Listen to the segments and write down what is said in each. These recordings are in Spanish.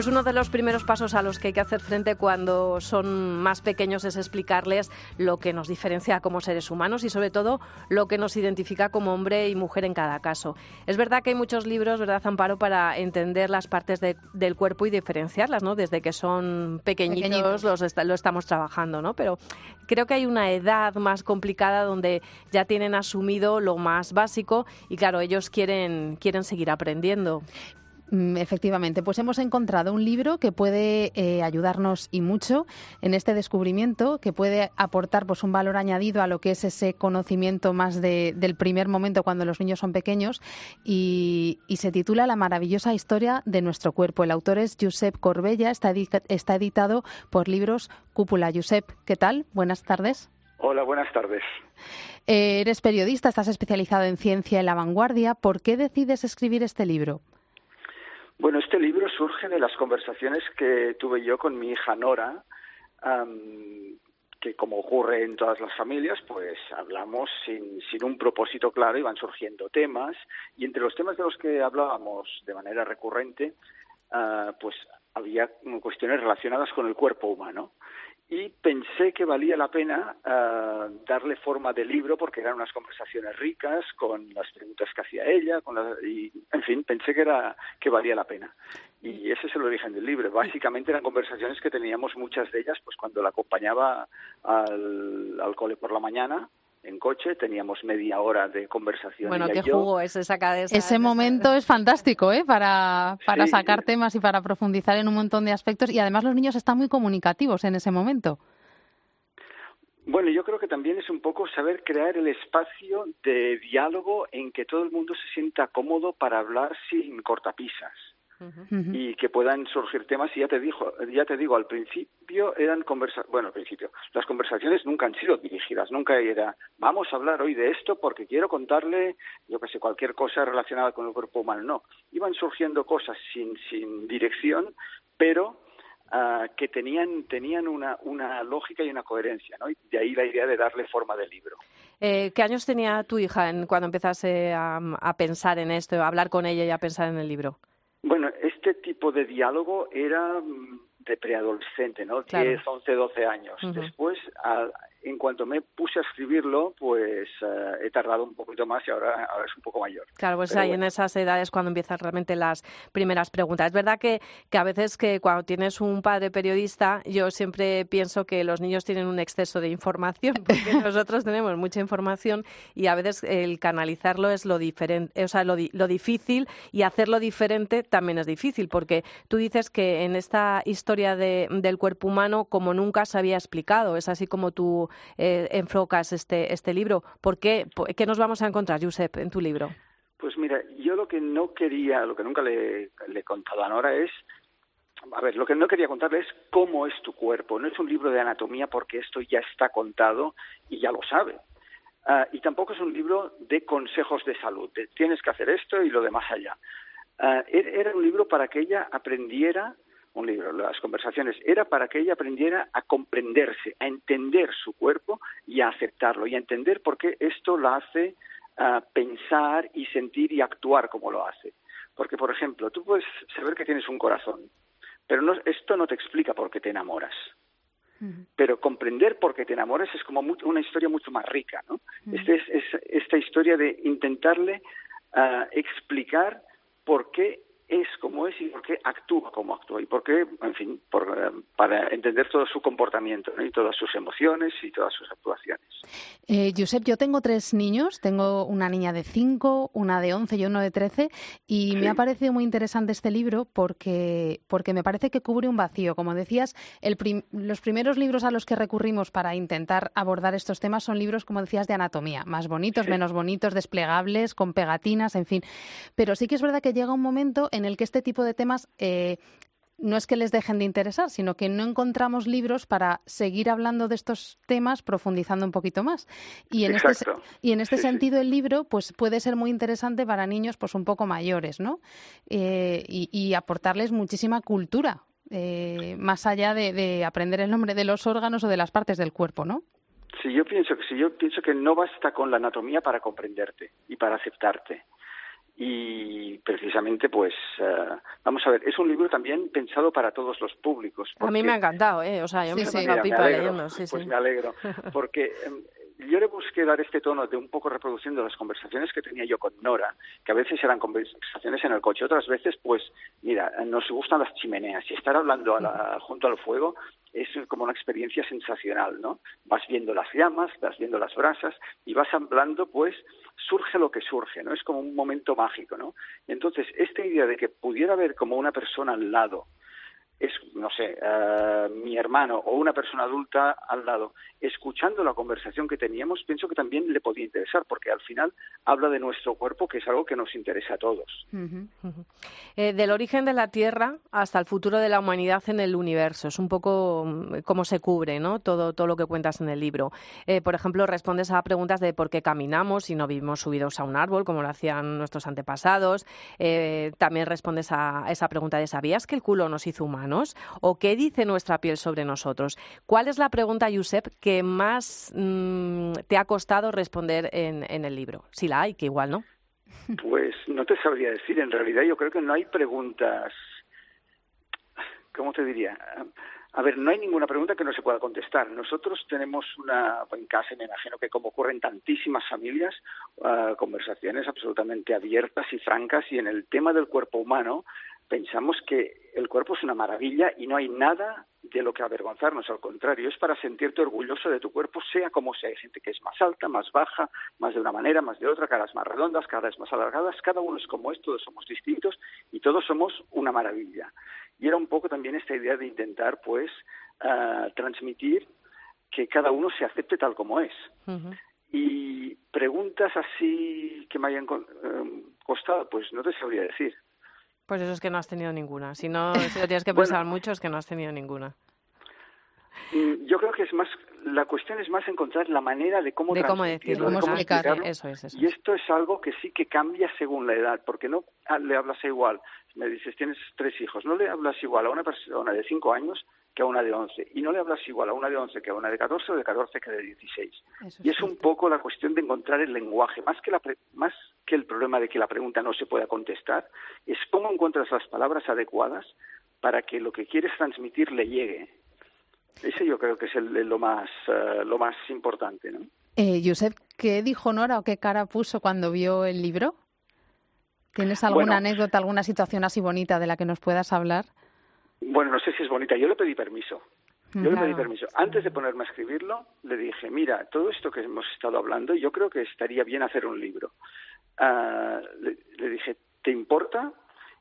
Pues uno de los primeros pasos a los que hay que hacer frente cuando son más pequeños es explicarles lo que nos diferencia como seres humanos y sobre todo lo que nos identifica como hombre y mujer en cada caso. Es verdad que hay muchos libros, ¿verdad, Amparo, para entender las partes del cuerpo y diferenciarlas, ¿no? Desde que son pequeñitos, lo estamos trabajando, ¿no? Pero creo que hay una edad más complicada donde ya tienen asumido lo más básico y claro, ellos quieren, quieren seguir aprendiendo. Mm, efectivamente, pues hemos encontrado un libro que puede eh, ayudarnos y mucho en este descubrimiento, que puede aportar pues un valor añadido a lo que es ese conocimiento más del primer momento cuando los niños son pequeños y, se titula La maravillosa historia de nuestro cuerpo. El autor es Josep Corbella, está, está editado por Libros Cúpula. Josep, ¿qué tal? Buenas tardes. Hola, buenas tardes. Eh, eres periodista, estás especializado en ciencia y la vanguardia. ¿Por qué decides escribir este libro? Bueno, este libro surge de las conversaciones que tuve yo con mi hija Nora, que como ocurre en todas las familias, pues hablamos sin, sin un propósito claro, iban surgiendo temas, y entre los temas de los que hablábamos de manera recurrente, ah, pues había cuestiones relacionadas con el cuerpo humano y pensé que valía la pena eh, darle forma de libro porque eran unas conversaciones ricas con las preguntas que hacía ella, con y en fin, pensé que era que valía la pena. Y ese es el origen del libro. Básicamente eran conversaciones que teníamos muchas de ellas pues cuando la acompañaba al, al cole por la mañana en coche, teníamos media hora de conversación. Bueno, qué jugo es esa cadena. Ese momento es fantástico, ¿eh? Para, para sacar temas y para profundizar en un montón de aspectos. Y además los niños están muy comunicativos en ese momento. Bueno, yo creo que también es un poco saber crear el espacio de diálogo en que todo el mundo se sienta cómodo para hablar sin cortapisas y que puedan surgir temas y ya te digo ya te digo al principio eran conversaciones bueno al principio las conversaciones nunca han sido dirigidas nunca era vamos a hablar hoy de esto porque quiero contarle yo que sé cualquier cosa relacionada con el cuerpo humano no iban surgiendo cosas sin sin dirección pero uh, que tenían tenían una, una lógica y una coherencia ¿no? y de ahí la idea de darle forma de libro eh, ¿Qué años tenía tu hija en, cuando empezase a, a, pensar en esto, a hablar con ella y a pensar en el libro? Bueno, este tipo de diálogo era mm, de preadolescente, ¿no? Claro. 10, 11, 12 años. Después, en cuanto me puse a escribirlo, pues eh, he tardado un poquito más y ahora, ahora es un poco mayor. Claro, pues ahí en esas edades cuando empiezan realmente las primeras preguntas. Es verdad que, que a veces que cuando tienes un padre periodista, yo siempre pienso que los niños tienen un exceso de información, porque nosotros tenemos mucha información y a veces el canalizarlo es lo diferente, o sea, lo, lo difícil y hacerlo diferente también es difícil, porque tú dices que en esta historia de, del cuerpo humano como nunca se había explicado, es así como tú eh, enfocas este, este libro. ¿Por qué, qué nos vamos a encontrar, Josep, en tu libro? Pues mira, yo lo que no quería, lo que nunca le, he contado a Nora es a ver, lo que no quería contarle es cómo es tu cuerpo. No es un libro de anatomía porque esto ya está contado y ya lo sabe. Uh, y tampoco es un libro de consejos de salud, de tienes que hacer esto y lo demás allá. Uh, era un libro para que ella aprendiera un libro, las conversaciones, era para que ella aprendiera a comprenderse, a entender su cuerpo y a aceptarlo, y a entender por qué esto la hace uh, pensar y sentir y actuar como lo hace. Porque, por ejemplo, tú puedes saber que tienes un corazón, pero no, esto no te explica por qué te enamoras. Pero comprender por qué te enamoras es como una historia mucho más rica, ¿no? este es, es, esta historia de intentarle uh, explicar por qué es como es y por qué actúa como actúa y por qué, en fin, por, eh, para entender todo su comportamiento y todas sus emociones y todas sus actuaciones. Eh, Josep, yo tengo tres niños, tengo una niña de cinco, una de once y uno de trece y me ha parecido muy interesante este libro porque, porque me parece que cubre un vacío. Como decías, el los primeros libros a los que recurrimos para intentar abordar estos temas son libros, como decías, de anatomía, más bonitos, menos bonitos, desplegables, con pegatinas, en fin. Pero sí que es verdad que llega un momento en el que este tipo de temas eh, no es que les dejen de interesar, sino que no encontramos libros para seguir hablando de estos temas profundizando un poquito más. Y en este, y en este sentido el libro pues puede ser muy interesante para niños pues un poco mayores, ¿no? Eh, y, aportarles muchísima cultura eh, más allá de, de aprender el nombre de los órganos o de las partes del cuerpo, ¿no? Sí, yo pienso que sí, yo pienso que no basta con la anatomía para comprenderte y para aceptarte. Y precisamente, pues, eh, vamos a ver, es un libro también pensado para todos los públicos. A mí me ha encantado, ¿eh? O sea, yo me he pasado pipa leyendo. Sí, pues me alegro, porque em, yo le busqué dar este tono de un poco reproducción de las conversaciones que tenía yo con Nora, que a veces eran conversaciones en el coche, otras veces, pues, mira, nos gustan las chimeneas y estar hablando junto al fuego es como una experiencia sensacional, ¿no? Vas viendo las llamas, vas viendo las brasas y vas hablando, pues, surge lo que surge, ¿no? Es como un momento mágico, ¿no? entonces, esta idea de que pudiera haber como una persona al lado, es, no sé, uh, mi hermano o una persona adulta al lado, escuchando la conversación que teníamos, pienso que también le podía interesar, porque al final habla de nuestro cuerpo, que es algo que nos interesa a todos. Eh, del origen de la Tierra hasta el futuro de la humanidad en el universo, es un poco mm, cómo se cubre ¿no? todo, todo lo que cuentas en el libro. Eh, por ejemplo, respondes a preguntas de por qué caminamos y no vivimos subidos a un árbol, como lo hacían nuestros antepasados. Eh, también respondes a esa pregunta de ¿sabías que el culo nos hizo humanos? ¿O qué dice nuestra piel sobre nosotros? ¿Cuál es la pregunta, Josep, que más mm, te ha costado responder en, el libro? Si la hay, que igual no. Pues no te sabría decir. En realidad yo creo que no hay preguntas. ¿Cómo te diría? A ver, no hay ninguna pregunta que no se pueda contestar. Nosotros tenemos una, en casa me imagino que como ocurre en tantísimas familias, uh, conversaciones absolutamente abiertas y francas y en el tema del cuerpo humano pensamos que el cuerpo es una maravilla y no hay nada de lo que avergonzarnos, al contrario, es para sentirte orgulloso de tu cuerpo, sea como sea. Hay gente que es más alta, más baja, más de una manera, más de otra, caras más redondas, caras más alargadas, cada uno es como es, todos somos distintos y todos somos una maravilla. Y era un poco también esta idea de intentar, pues, uh, transmitir que cada uno se acepte tal como es. Y preguntas así que me hayan uh, costado, pues no te sabría decir. Pues eso es que no has tenido ninguna. Si no, si lo tienes que pensar mucho, es que no has tenido ninguna. Mm, yo creo que es más, la cuestión es más encontrar la manera de cómo, de cómo decirlo, de cómo explicarlo. Eso es, eso y esto es algo que sí que cambia según la edad, porque no le hablas igual. Me dices, tienes tres hijos, no le hablas igual a una persona de cinco años que a una de 11. Y no le hablas igual a una de 11 que a una de 14 o de 14 que de 16. y es un poco la cuestión de encontrar el lenguaje. Más que, la más que el problema de que la pregunta no se pueda contestar, es cómo encuentras las palabras adecuadas para que lo que quieres transmitir le llegue. Ese yo creo que es el, lo, más, eh, lo más importante. ¿no? Eh, Josep, ¿qué dijo Nora o qué cara puso cuando vio el libro? ¿Tienes alguna anécdota, alguna situación así bonita de la que nos puedas hablar? Bueno, no sé si es bonita. Yo le pedí permiso. Yo le pedí permiso. Antes de ponerme a escribirlo, le dije, mira, todo esto que hemos estado hablando, yo creo que estaría bien hacer un libro. Uh, le, dije, ¿te importa?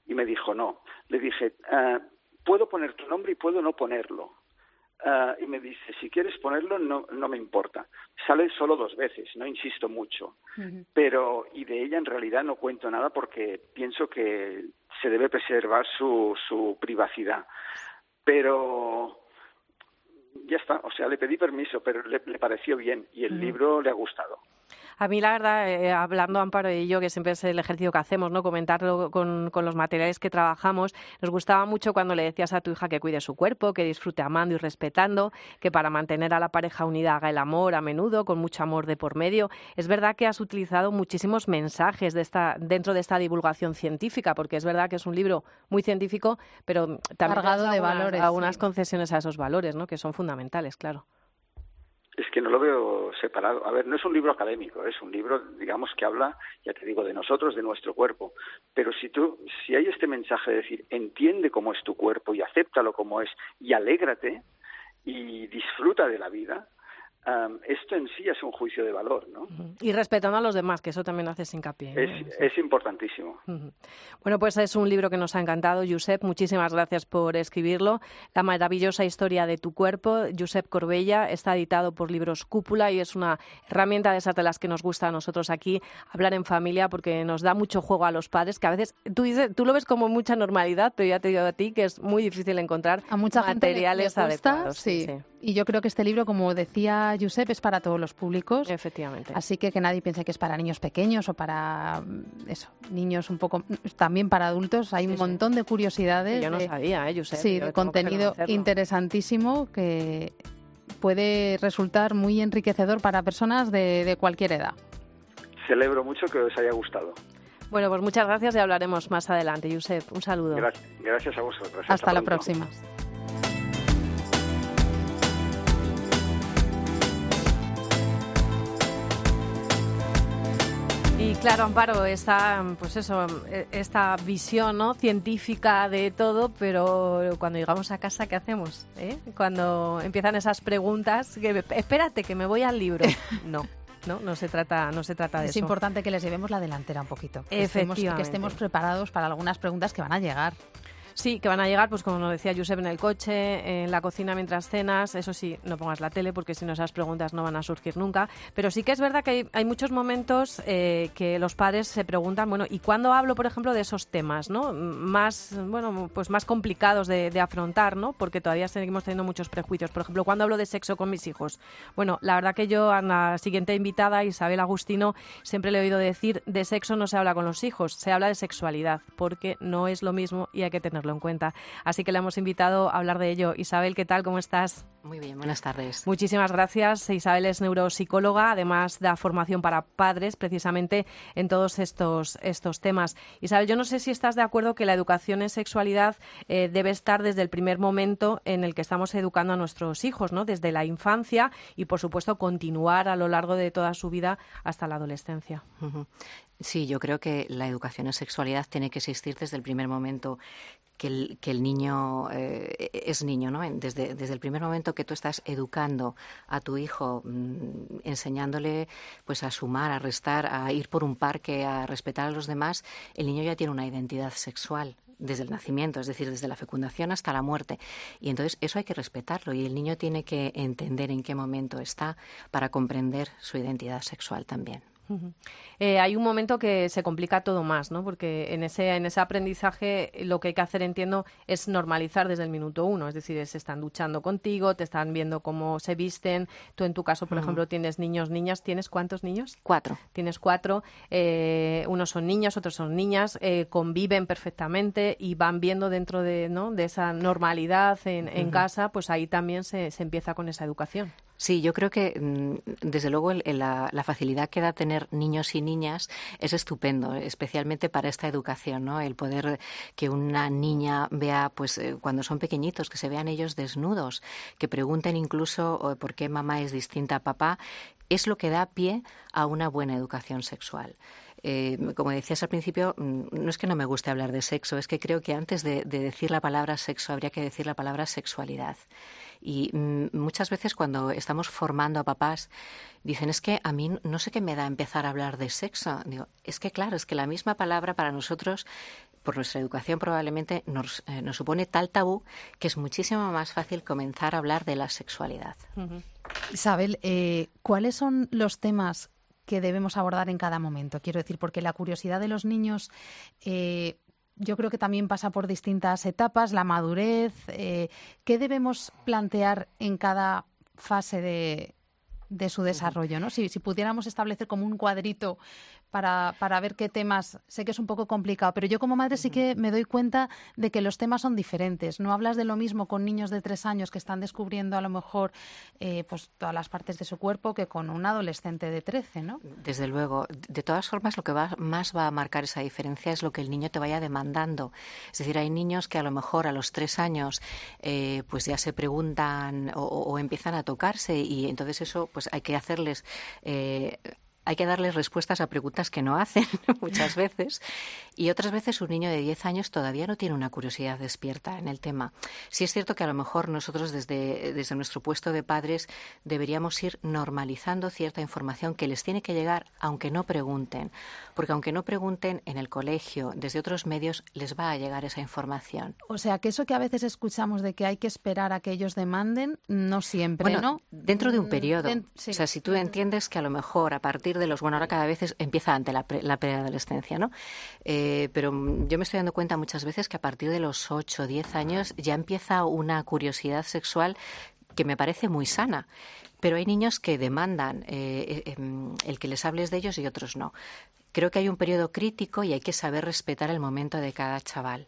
Y me dijo, no. Le dije, uh, puedo poner tu nombre y puedo no ponerlo. Uh, y me dice, si quieres ponerlo, no, no me importa. Sale solo dos veces, no insisto mucho. Pero, y de ella en realidad no cuento nada porque pienso que se debe preservar su, su privacidad. Pero ya está, o sea, le pedí permiso, pero le, pareció bien y el libro le ha gustado. A mí, la verdad, eh, hablando Amparo y yo, que siempre es el ejercicio que hacemos, ¿no? Comentarlo con, con, los materiales que trabajamos, nos gustaba mucho cuando le decías a tu hija que cuide su cuerpo, que disfrute amando y respetando, que para mantener a la pareja unida haga el amor a menudo, con mucho amor de por medio. Es verdad que has utilizado muchísimos mensajes de esta, dentro de esta divulgación científica, porque es verdad que es un libro muy científico, pero también cargado de valores, algunas concesiones a esos valores, ¿no? Que son fundamentales, claro. Es que no lo veo separado. A ver, no es un libro académico, es un libro, digamos, que habla, ya te digo, de nosotros, de nuestro cuerpo. Pero si tú, si hay este mensaje de decir, entiende cómo es tu cuerpo y acéptalo como es y alégrate y disfruta de la vida, esto en sí es un juicio de valor, ¿no? Y respetando a los demás, que eso también haces hincapié. Es, importantísimo. Bueno, pues es un libro que nos ha encantado, Josep. Muchísimas gracias por escribirlo. La maravillosa historia de tu cuerpo, Josep Corbella, está editado por Libros Cúpula y es una herramienta de esas de las que nos gusta a nosotros aquí hablar en familia porque nos da mucho juego a los padres, que a veces tú dices, tú lo ves como mucha normalidad, pero ya te digo a ti que es muy difícil encontrar a mucha materiales gente adecuados. Sí. y yo creo que este libro, como decía Josep, es para todos los públicos. Efectivamente. Así que que nadie piense que es para niños pequeños o para mm, eso, niños un poco también para adultos. Hay un montón de curiosidades. yo no sabía, ¿eh, Josep? Sí, de contenido interesantísimo que puede resultar muy enriquecedor para personas de, cualquier edad. Celebro mucho que os haya gustado. Bueno, pues muchas gracias y hablaremos más adelante, Josep. Un saludo. Gracias, a vosotros. Hasta la próxima. Claro, Amparo, esta, pues eso, esta visión ¿no? científica de todo, pero cuando llegamos a casa, ¿qué hacemos? Eh? Cuando empiezan esas preguntas, que, espérate, que me voy al libro. No. No, no se trata, no se trata de es eso. Es importante que les llevemos la delantera un poquito. Que estemos, que estemos preparados para algunas preguntas que van a llegar. Sí, que van a llegar, pues como nos decía Josep, en el coche, en la cocina mientras cenas. Eso sí, no pongas la tele porque si no esas preguntas no van a surgir nunca. Pero sí que es verdad que hay, muchos momentos eh, que los padres se preguntan, bueno, ¿y cuándo hablo, por ejemplo, de esos temas, no? Más, bueno, pues más complicados de, afrontar, ¿no? Porque todavía seguimos teniendo muchos prejuicios. Por ejemplo, ¿cuándo hablo de sexo con mis hijos? Bueno, la verdad que yo a la siguiente invitada, Isabel Agustino, siempre le he oído decir, de sexo no se habla con los hijos, se habla de sexualidad, porque no es lo mismo y hay que tenerlo en cuenta. Así que le hemos invitado a hablar de ello. Isabel, ¿qué tal? ¿Cómo estás? Muy bien, buenas tardes. Muchísimas gracias. Isabel es neuropsicóloga, además da formación para padres precisamente en todos estos, estos temas. Isabel, yo no sé si estás de acuerdo que la educación en sexualidad eh, debe estar desde el primer momento en el que estamos educando a nuestros hijos, ¿no? Desde la infancia y, por supuesto, continuar a lo largo de toda su vida hasta la adolescencia. Sí, yo creo que la educación en sexualidad tiene que existir desde el primer momento que el, que el niño eh, es niño, ¿no? Desde, desde el primer momento que tú estás educando a tu hijo, mm, enseñándole pues a sumar, a restar, a ir por un parque, a respetar a los demás, el niño ya tiene una identidad sexual desde el nacimiento, es decir, desde la fecundación hasta la muerte. Y entonces eso hay que respetarlo y el niño tiene que entender en qué momento está para comprender su identidad sexual también. Eh, hay un momento que se complica todo más, ¿no? Porque en ese, en ese aprendizaje lo que hay que hacer, entiendo, es normalizar desde el minuto uno. Es decir, se están duchando contigo, te están viendo cómo se visten. Tú, en tu caso, por ejemplo, tienes niños, niñas. ¿Tienes cuántos niños? Cuatro. Tienes cuatro. Eh, unos son niños, otros son niñas. Eh, conviven perfectamente y van viendo dentro de, ¿no? de esa normalidad en, en casa, pues ahí también se, se empieza con esa educación. Sí, yo creo que mm, desde luego la, facilidad que da tener niños y niñas es estupendo, especialmente para esta educación, ¿no? El poder que una niña vea, pues eh, cuando son pequeñitos, que se vean ellos desnudos, que pregunten incluso por qué mamá es distinta a papá, es lo que da pie a una buena educación sexual. Eh, como decías al principio, mm, no es que no me guste hablar de sexo, es que creo que antes de decir la palabra sexo habría que decir la palabra sexualidad. Y mm, muchas veces cuando estamos formando a papás, dicen, es que a mí no sé qué me da empezar a hablar de sexo. Digo, es que claro, es que la misma palabra para nosotros por nuestra educación probablemente nos, eh, supone tal tabú que es muchísimo más fácil comenzar a hablar de la sexualidad. Isabel, eh, ¿cuáles son los temas que debemos abordar en cada momento? Quiero decir, porque la curiosidad de los niños eh, yo creo que también pasa por distintas etapas, la madurez. Eh, ¿Qué debemos plantear en cada fase de, de su desarrollo? ¿no? Si, si, pudiéramos establecer como un cuadrito para, para ver qué temas. Sé que es un poco complicado, pero yo como madre sí que me doy cuenta de que los temas son diferentes. No hablas de lo mismo con niños de tres años que están descubriendo a lo mejor eh, pues todas las partes de su cuerpo que con un adolescente de trece, ¿no? Desde luego. De todas formas, lo que va, más va a marcar esa diferencia es lo que el niño te vaya demandando. Es decir, hay niños que a lo mejor a los tres años eh, pues ya se preguntan o, empiezan a tocarse y entonces eso pues hay que hacerles eh, hay que darles respuestas a preguntas que no hacen muchas veces. Y otras veces un niño de 10 años todavía no tiene una curiosidad despierta en el tema. Sí es cierto que a lo mejor nosotros desde, desde nuestro puesto de padres deberíamos ir normalizando cierta información que les tiene que llegar aunque no pregunten. Porque aunque no pregunten en el colegio, desde otros medios, les va a llegar esa información. O sea, que eso que a veces escuchamos de que hay que esperar a que ellos demanden, no siempre, ¿no? Dentro de un mm, periodo. O sea, si tú entiendes que a lo mejor a partir de los, bueno, ahora cada vez empieza ante la, la preadolescencia, ¿no? Eh, pero yo me estoy dando cuenta muchas veces que a partir de los 8 o 10 años ya empieza una curiosidad sexual que me parece muy sana. Pero hay niños que demandan eh, eh, em, el que les hables de ellos y otros no. Creo que hay un periodo crítico y hay que saber respetar el momento de cada chaval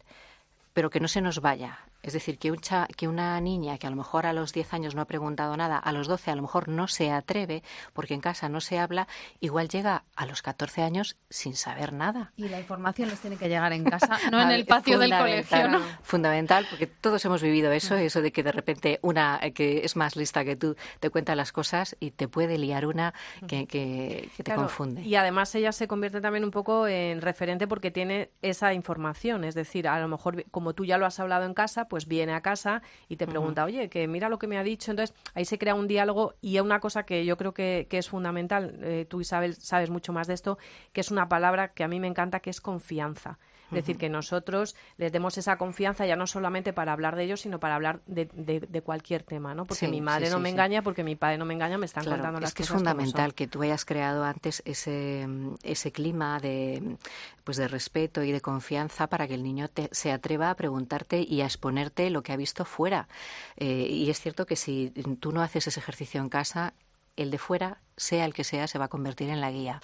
pero que no se nos vaya. Es decir, que, que, una niña que a lo mejor a los 10 años no ha preguntado nada, a los 12 a lo mejor no se atreve porque en casa no se habla, igual llega a los 14 años sin saber nada. Y la información les tiene que llegar en casa, no en el patio del colegio. ¿no? Fundamental, porque todos hemos vivido eso, eso de que de repente una que es más lista que tú te cuenta las cosas y te puede liar una que, que, te confunde. Y además ella se convierte también un poco en referente porque tiene esa información, es decir, a lo mejor como tú ya lo has hablado en casa, pues viene a casa y te pregunta, oye, que mira lo que me ha dicho. Entonces, ahí se crea un diálogo y una cosa que yo creo que, es fundamental, eh, tú Isabel sabes mucho más de esto, que es una palabra que a mí me encanta, que es confianza. Es decir, que nosotros les demos esa confianza ya no solamente para hablar de ellos, sino para hablar de, de, cualquier tema, ¿no? Porque mi madre no me engaña, porque mi padre no me engaña, me están contando las es que Es fundamental que tú hayas creado antes ese, ese clima de, pues de respeto y de confianza para que el niño se atreva a preguntarte y a exponerte lo que ha visto fuera. Eh, y es cierto que si tú no haces ese ejercicio en casa, el de fuera, sea el que sea, se va a convertir en la guía.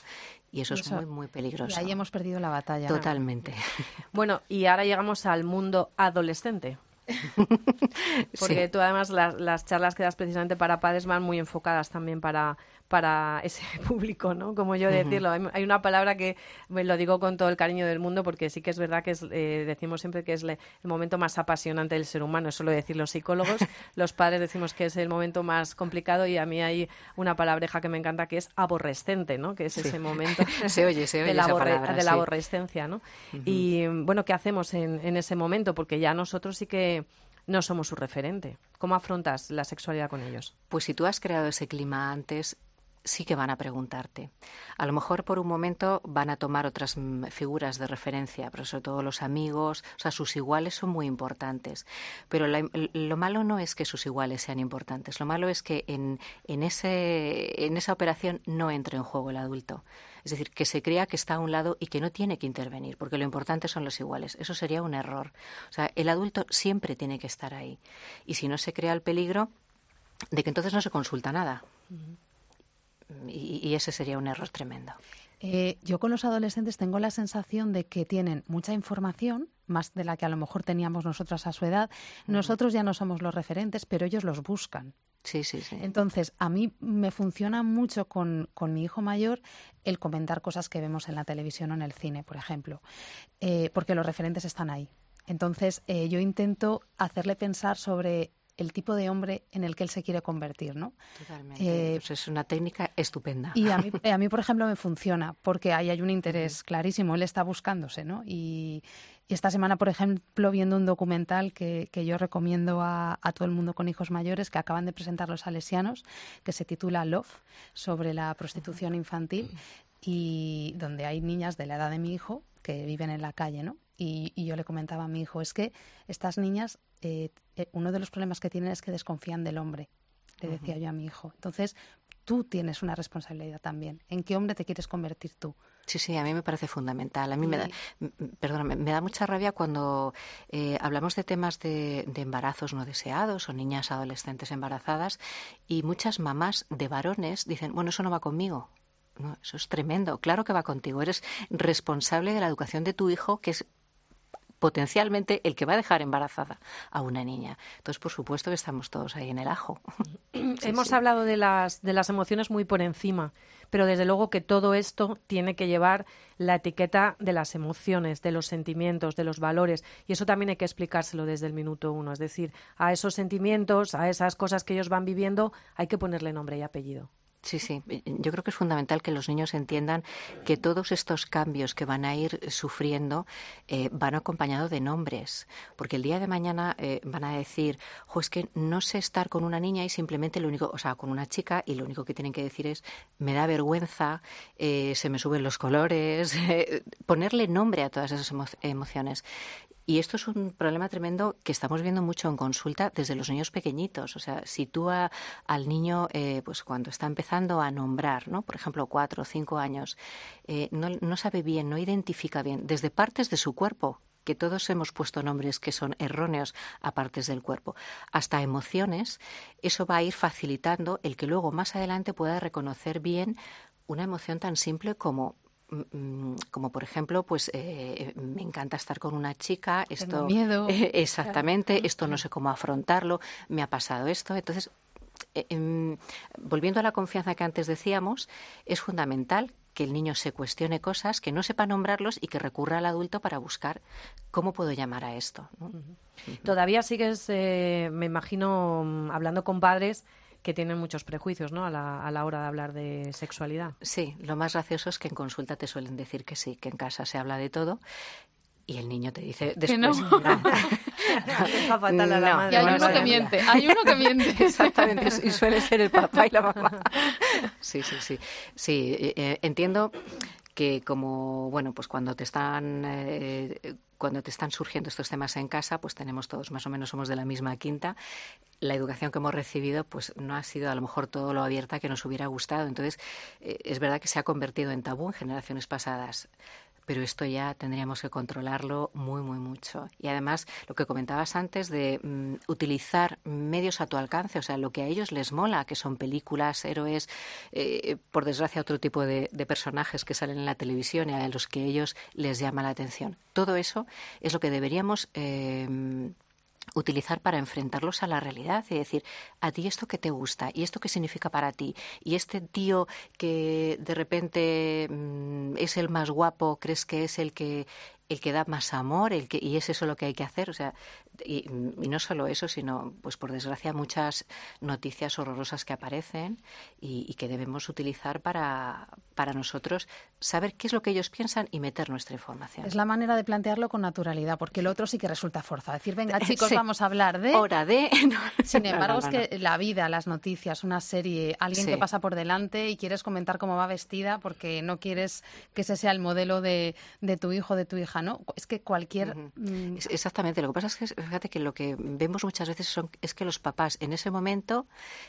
Y eso, es muy, muy peligroso. Y ahí hemos perdido la batalla. Totalmente. Bueno, y ahora llegamos al mundo adolescente. Porque tú además las, charlas que das precisamente para padres van muy enfocadas también para, para ese público, ¿no? Como yo decirlo. Hay una palabra que me lo digo con todo el cariño del mundo porque sí que es verdad que es, eh, decimos siempre que es el momento más apasionante del ser humano. Eso lo decir los psicólogos. los padres decimos que es el momento más complicado y a mí hay una palabreja que me encanta que es aborrescente, ¿no? Que es ese momento se oye, se oye de, la, de la aborrescencia, ¿no? Y bueno, ¿qué hacemos en, en ese momento? Porque ya nosotros sí que no somos su referente. ¿Cómo afrontas la sexualidad con ellos? Pues si tú has creado ese clima antes, sí que van a preguntarte. A lo mejor por un momento van a tomar otras mm, figuras de referencia, pero sobre todo los amigos, o sea, sus iguales son muy importantes. Pero lo malo no es que sus iguales sean importantes, lo malo es que en, en, ese, en esa operación no entre en juego el adulto. Es decir, que se crea que está a un lado y que no tiene que intervenir, porque lo importante son los iguales. Eso sería un error. O sea, el adulto siempre tiene que estar ahí. Y si no se crea el peligro de que entonces no se consulta nada. Y, ese sería un error tremendo. Eh, yo con los adolescentes tengo la sensación de que tienen mucha información, más de la que a lo mejor teníamos nosotros a su edad. Nosotros ya no somos los referentes, pero ellos los buscan. Sí, sí, sí. Entonces, a mí me funciona mucho con, con, mi hijo mayor el comentar cosas que vemos en la televisión o en el cine, por ejemplo, eh, porque los referentes están ahí. Entonces, eh, yo intento hacerle pensar sobre el tipo de hombre en el que él se quiere convertir, ¿no? Totalmente. Eh, es una técnica estupenda. Y a mí, a mí, por ejemplo, me funciona porque ahí hay un interés clarísimo. Él está buscándose, ¿no? Y, y esta semana, por ejemplo, viendo un documental que, que yo recomiendo a, a, todo el mundo con hijos mayores que acaban de presentar los salesianos, que se titula Love, sobre la prostitución infantil, y donde hay niñas de la edad de mi hijo que viven en la calle, ¿no? Y, y yo le comentaba a mi hijo, es que estas niñas, eh, eh, uno de los problemas que tienen es que desconfían del hombre, le decía yo a mi hijo. Entonces, tú tienes una responsabilidad también. ¿En qué hombre te quieres convertir tú? Sí, sí, a mí me parece fundamental. A mí me da, perdóname, me da mucha rabia cuando eh, hablamos de temas de, embarazos no deseados o niñas adolescentes embarazadas y muchas mamás de varones dicen, bueno, eso no va conmigo. No, eso es tremendo. Claro que va contigo. Eres responsable de la educación de tu hijo, que es potencialmente el que va a dejar embarazada a una niña. Entonces, por supuesto que estamos todos ahí en el ajo. Hemos hablado de las, de las emociones muy por encima, pero desde luego que todo esto tiene que llevar la etiqueta de las emociones, de los sentimientos, de los valores, y eso también hay que explicárselo desde el minuto uno. Es decir, a esos sentimientos, a esas cosas que ellos van viviendo, hay que ponerle nombre y apellido. Sí, sí. Yo creo que es fundamental que los niños entiendan que todos estos cambios que van a ir sufriendo eh, van acompañados de nombres. Porque el día de mañana eh, van a decir, jo, es que no sé estar con una niña y simplemente lo único, o sea, con una chica y lo único que tienen que decir es, me da vergüenza, eh, se me suben los colores, ponerle nombre a todas esas emociones. Y esto es un problema tremendo que estamos viendo mucho en consulta desde los niños pequeñitos. O sea, si tú al niño, eh, pues cuando está empezando a nombrar, ¿no? Por ejemplo, cuatro o cinco años, eh, no, no sabe bien, no identifica bien, desde partes de su cuerpo que todos hemos puesto nombres que son erróneos a partes del cuerpo, hasta emociones, eso va a ir facilitando el que luego más adelante pueda reconocer bien una emoción tan simple como como por ejemplo, pues eh, me encanta estar con una chica, esto miedo. exactamente, esto no sé cómo afrontarlo, me ha pasado esto, entonces eh, em, volviendo a la confianza que antes decíamos, es fundamental que el niño se cuestione cosas, que no sepa nombrarlos y que recurra al adulto para buscar cómo puedo llamar a esto. Todavía sigues, eh, me imagino, mm, hablando con padres que tienen muchos prejuicios ¿no? a, la, a la hora de hablar de sexualidad. Sí, lo más gracioso es que en consulta te suelen decir que sí, que en casa se habla de todo y el niño te dice después no. fatal a la madre. Y hay uno que miente, hay uno que miente. Exactamente, y suele ser el papá y la mamá. Sí, sí, sí. Sí, eh, eh, entiendo que como bueno pues cuando te están eh, cuando te están surgiendo estos temas en casa pues tenemos todos más o menos somos de la misma quinta la educación que hemos recibido pues no ha sido a lo mejor todo lo abierta que nos hubiera gustado. Entonces es verdad que se ha convertido en tabú en generaciones pasadas pero esto ya tendríamos que controlarlo muy, muy mucho. Y además, lo que comentabas antes de mm, utilizar medios a tu alcance, o sea, lo que a ellos les mola, que son películas, héroes, eh, por desgracia otro tipo de, personajes que salen en la televisión y a los que ellos les llama la atención. Todo eso es lo que deberíamos eh, utilizar para enfrentarlos a la realidad y decir, a ti esto que te gusta y esto qué significa para ti y este tío que de repente mm, es el más guapo, crees que es el que el que da más amor, el que, y es eso lo que hay que hacer. O sea, y, no solo eso, sino, pues por desgracia, muchas noticias horrorosas que aparecen y, que debemos utilizar para, para nosotros saber qué es lo que ellos piensan y meter nuestra información. Es la manera de plantearlo con naturalidad, porque el otro sí que resulta fuerza. Decir, venga, chicos, vamos a hablar de. Hora de. Sin embargo, es que la vida, las noticias, una serie, alguien que pasa por delante y quieres comentar cómo va vestida porque no quieres que ese sea el modelo de, de tu hijo, de tu hija ¿no? Es que cualquier... Mm, exactamente, lo que pasa es que fíjate que lo que vemos muchas veces son, es que los papás en ese momento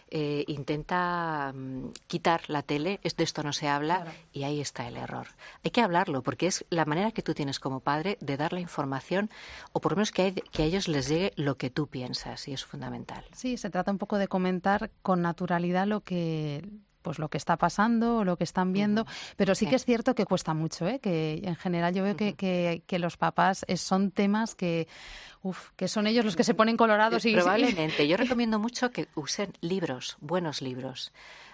eh, intenta mm, quitar la tele, de esto no se habla y ahí está el error. Hay que hablarlo porque es la manera que tú tienes como padre de dar la información o por lo menos que, que a ellos les llegue lo que tú piensas y es fundamental. Sí, se trata un poco de comentar con naturalidad lo que pues lo que está pasando o lo que están viendo, pero sí, que es cierto que cuesta mucho, ¿eh? que en general yo veo que, que, los papás son temas que, uf, que son ellos los que se ponen colorados y... Probablemente, yo recomiendo mucho que usen libros, buenos libros.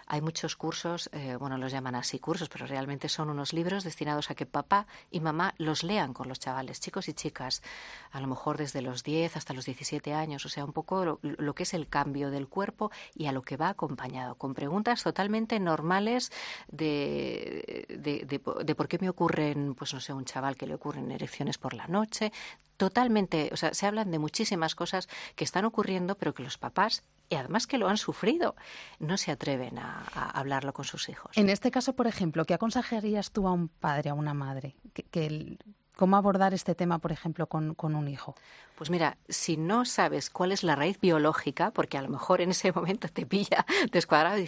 Hay muchos cursos, eh, bueno, los llaman así cursos, pero realmente son unos libros destinados a que papá y mamá los lean con los chavales, chicos y chicas, a lo mejor desde los 10 hasta los 17 años, o sea, un poco lo, que es el cambio del cuerpo y a lo que va acompañado, con preguntas totalmente normales de, de, de por qué me ocurren, pues no sé, un chaval que le ocurren erecciones por la noche, totalmente, o sea, se hablan de muchísimas cosas que están ocurriendo, pero que los papás y además que lo han sufrido, no se atreven a, hablarlo con sus hijos. En este caso, por ejemplo, ¿qué aconsejarías tú a un padre, a una madre? Que, ¿Cómo abordar este tema, por ejemplo, con, con, un hijo? Pues mira, si no sabes cuál es la raíz biológica, porque a lo mejor en ese momento te pilla descuadrado,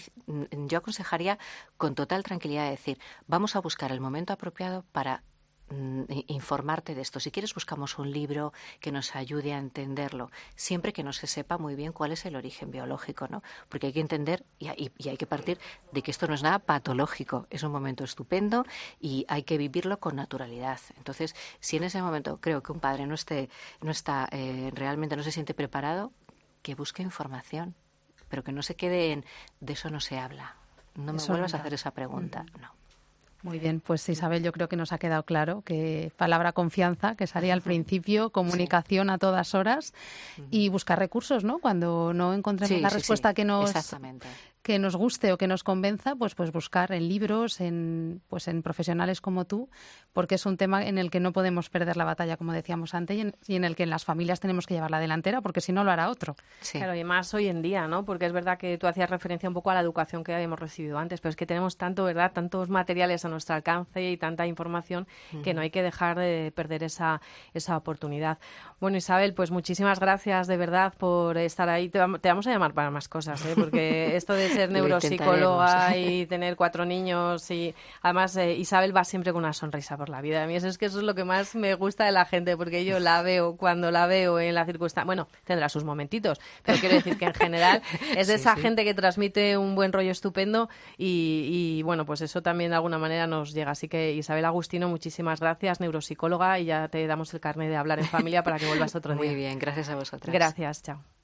yo aconsejaría con total tranquilidad decir, vamos a buscar el momento apropiado para informarte de esto. Si quieres, buscamos un libro que nos ayude a entenderlo, siempre que no se sepa muy bien cuál es el origen biológico, ¿no? Porque hay que entender y, hay que partir de que esto no es nada patológico, es un momento estupendo y hay que vivirlo con naturalidad. Entonces, si en ese momento creo que un padre no esté, no está eh, realmente no se siente preparado, que busque información, pero que no se quede en de eso no se habla. No me vuelvas a hacer esa pregunta, no. Muy bien, pues Isabel, yo creo que nos ha quedado claro que palabra confianza, que salía al principio, comunicación a todas horas y buscar recursos, ¿no? Cuando no encontremos la respuesta que nos que nos guste o que nos convenza, pues, pues buscar en libros, en, pues en profesionales como tú, porque es un tema en el que no podemos perder la batalla, como decíamos antes, y en, el que en las familias tenemos que llevar la delantera, porque si no lo hará otro. Claro, y más hoy en día, ¿no? Porque es verdad que tú hacías referencia un poco a la educación que habíamos recibido antes, pero es que tenemos tanto, ¿verdad? Tantos materiales a nuestro alcance y tanta información que no hay que dejar de perder esa, esa oportunidad. Bueno, Isabel, pues muchísimas gracias de verdad por estar ahí. Te, vamos a llamar para más cosas, ¿eh? Porque esto de ser neuropsicóloga y tener cuatro niños y además eh, Isabel va siempre con una sonrisa por la vida. A mí eso es que eso es lo que más me gusta de la gente porque yo la veo cuando la veo en la circunstancia, bueno, tendrá sus momentitos, pero quiero decir que en general es de esa gente que transmite un buen rollo estupendo y, bueno, pues eso también de alguna manera nos llega. Así que Isabel Agustino, muchísimas gracias, neuropsicóloga, y ya te damos el carnet de hablar en familia para que vuelvas otro día. Muy bien, gracias a vosotras. Gracias, chao.